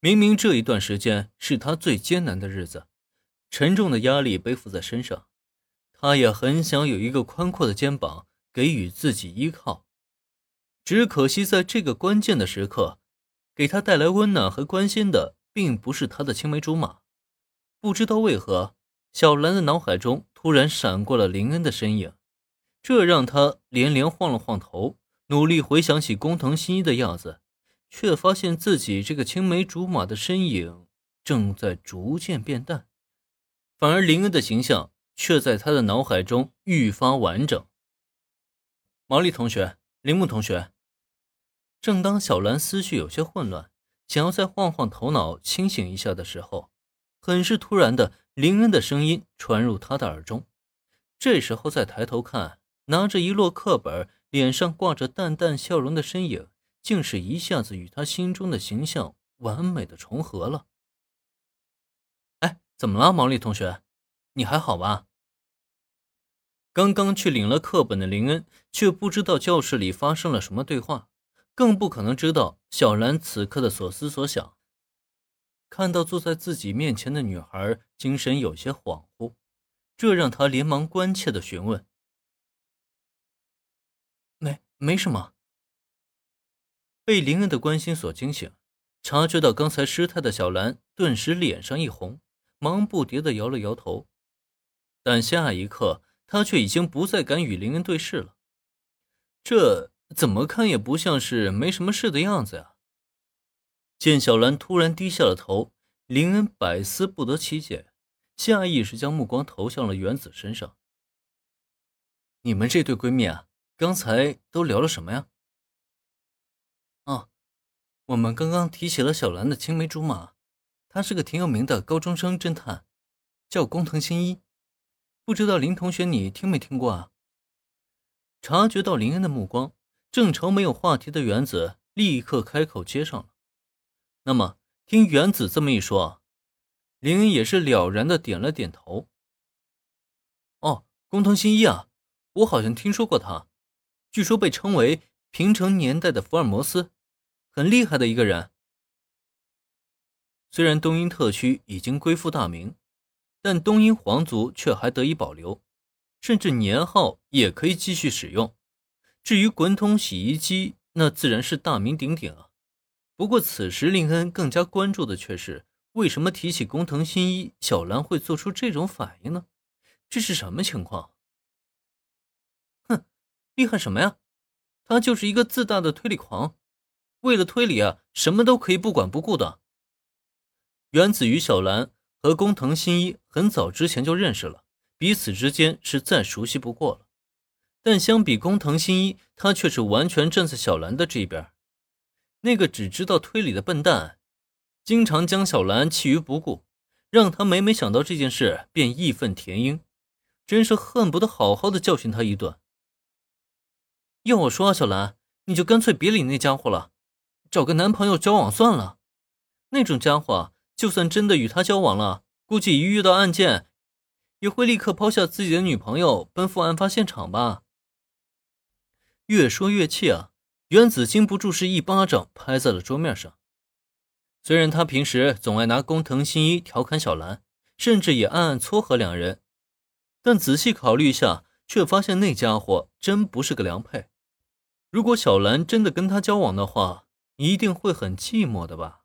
明明这一段时间是他最艰难的日子，沉重的压力背负在身上，他也很想有一个宽阔的肩膀给予自己依靠。只可惜在这个关键的时刻，给他带来温暖和关心的，并不是他的青梅竹马。不知道为何，小兰的脑海中突然闪过了林恩的身影，这让他连连晃了晃头，努力回想起工藤新一的样子。却发现自己这个青梅竹马的身影正在逐渐变淡，反而林恩的形象却在他的脑海中愈发完整。毛利同学，铃木同学。正当小兰思绪有些混乱，想要再晃晃头脑清醒一下的时候，很是突然的，林恩的声音传入他的耳中。这时候再抬头看，拿着一摞课本，脸上挂着淡淡笑容的身影。竟是一下子与他心中的形象完美的重合了。哎，怎么了，毛利同学？你还好吧？刚刚去领了课本的林恩，却不知道教室里发生了什么对话，更不可能知道小兰此刻的所思所想。看到坐在自己面前的女孩精神有些恍惚，这让他连忙关切的询问：“没，没什么。”被林恩的关心所惊醒，察觉到刚才失态的小兰顿时脸上一红，忙不迭地摇了摇头。但下一刻，她却已经不再敢与林恩对视了。这怎么看也不像是没什么事的样子呀。见小兰突然低下了头，林恩百思不得其解，下意识将目光投向了原子身上。你们这对闺蜜啊，刚才都聊了什么呀？我们刚刚提起了小兰的青梅竹马，他是个挺有名的高中生侦探，叫工藤新一，不知道林同学你听没听过啊？察觉到林恩的目光，正愁没有话题的原子立刻开口接上了。那么听原子这么一说，林恩也是了然的点了点头。哦，工藤新一啊，我好像听说过他，据说被称为平成年代的福尔摩斯。很厉害的一个人。虽然东瀛特区已经归附大明，但东瀛皇族却还得以保留，甚至年号也可以继续使用。至于滚筒洗衣机，那自然是大名鼎鼎啊。不过此时林恩更加关注的却是，为什么提起工藤新一，小兰会做出这种反应呢？这是什么情况？哼，厉害什么呀？他就是一个自大的推理狂。为了推理啊，什么都可以不管不顾的。原子与小兰和工藤新一很早之前就认识了，彼此之间是再熟悉不过了。但相比工藤新一，他却是完全站在小兰的这边。那个只知道推理的笨蛋，经常将小兰弃于不顾，让他每每想到这件事便义愤填膺，真是恨不得好好的教训他一顿。要我说啊，小兰，你就干脆别理那家伙了。找个男朋友交往算了，那种家伙就算真的与他交往了，估计一遇到案件，也会立刻抛下自己的女朋友奔赴案发现场吧。越说越气啊！原子禁不住是一巴掌拍在了桌面上。虽然他平时总爱拿工藤新一调侃小兰，甚至也暗暗撮合两人，但仔细考虑一下，却发现那家伙真不是个良配。如果小兰真的跟他交往的话，一定会很寂寞的吧。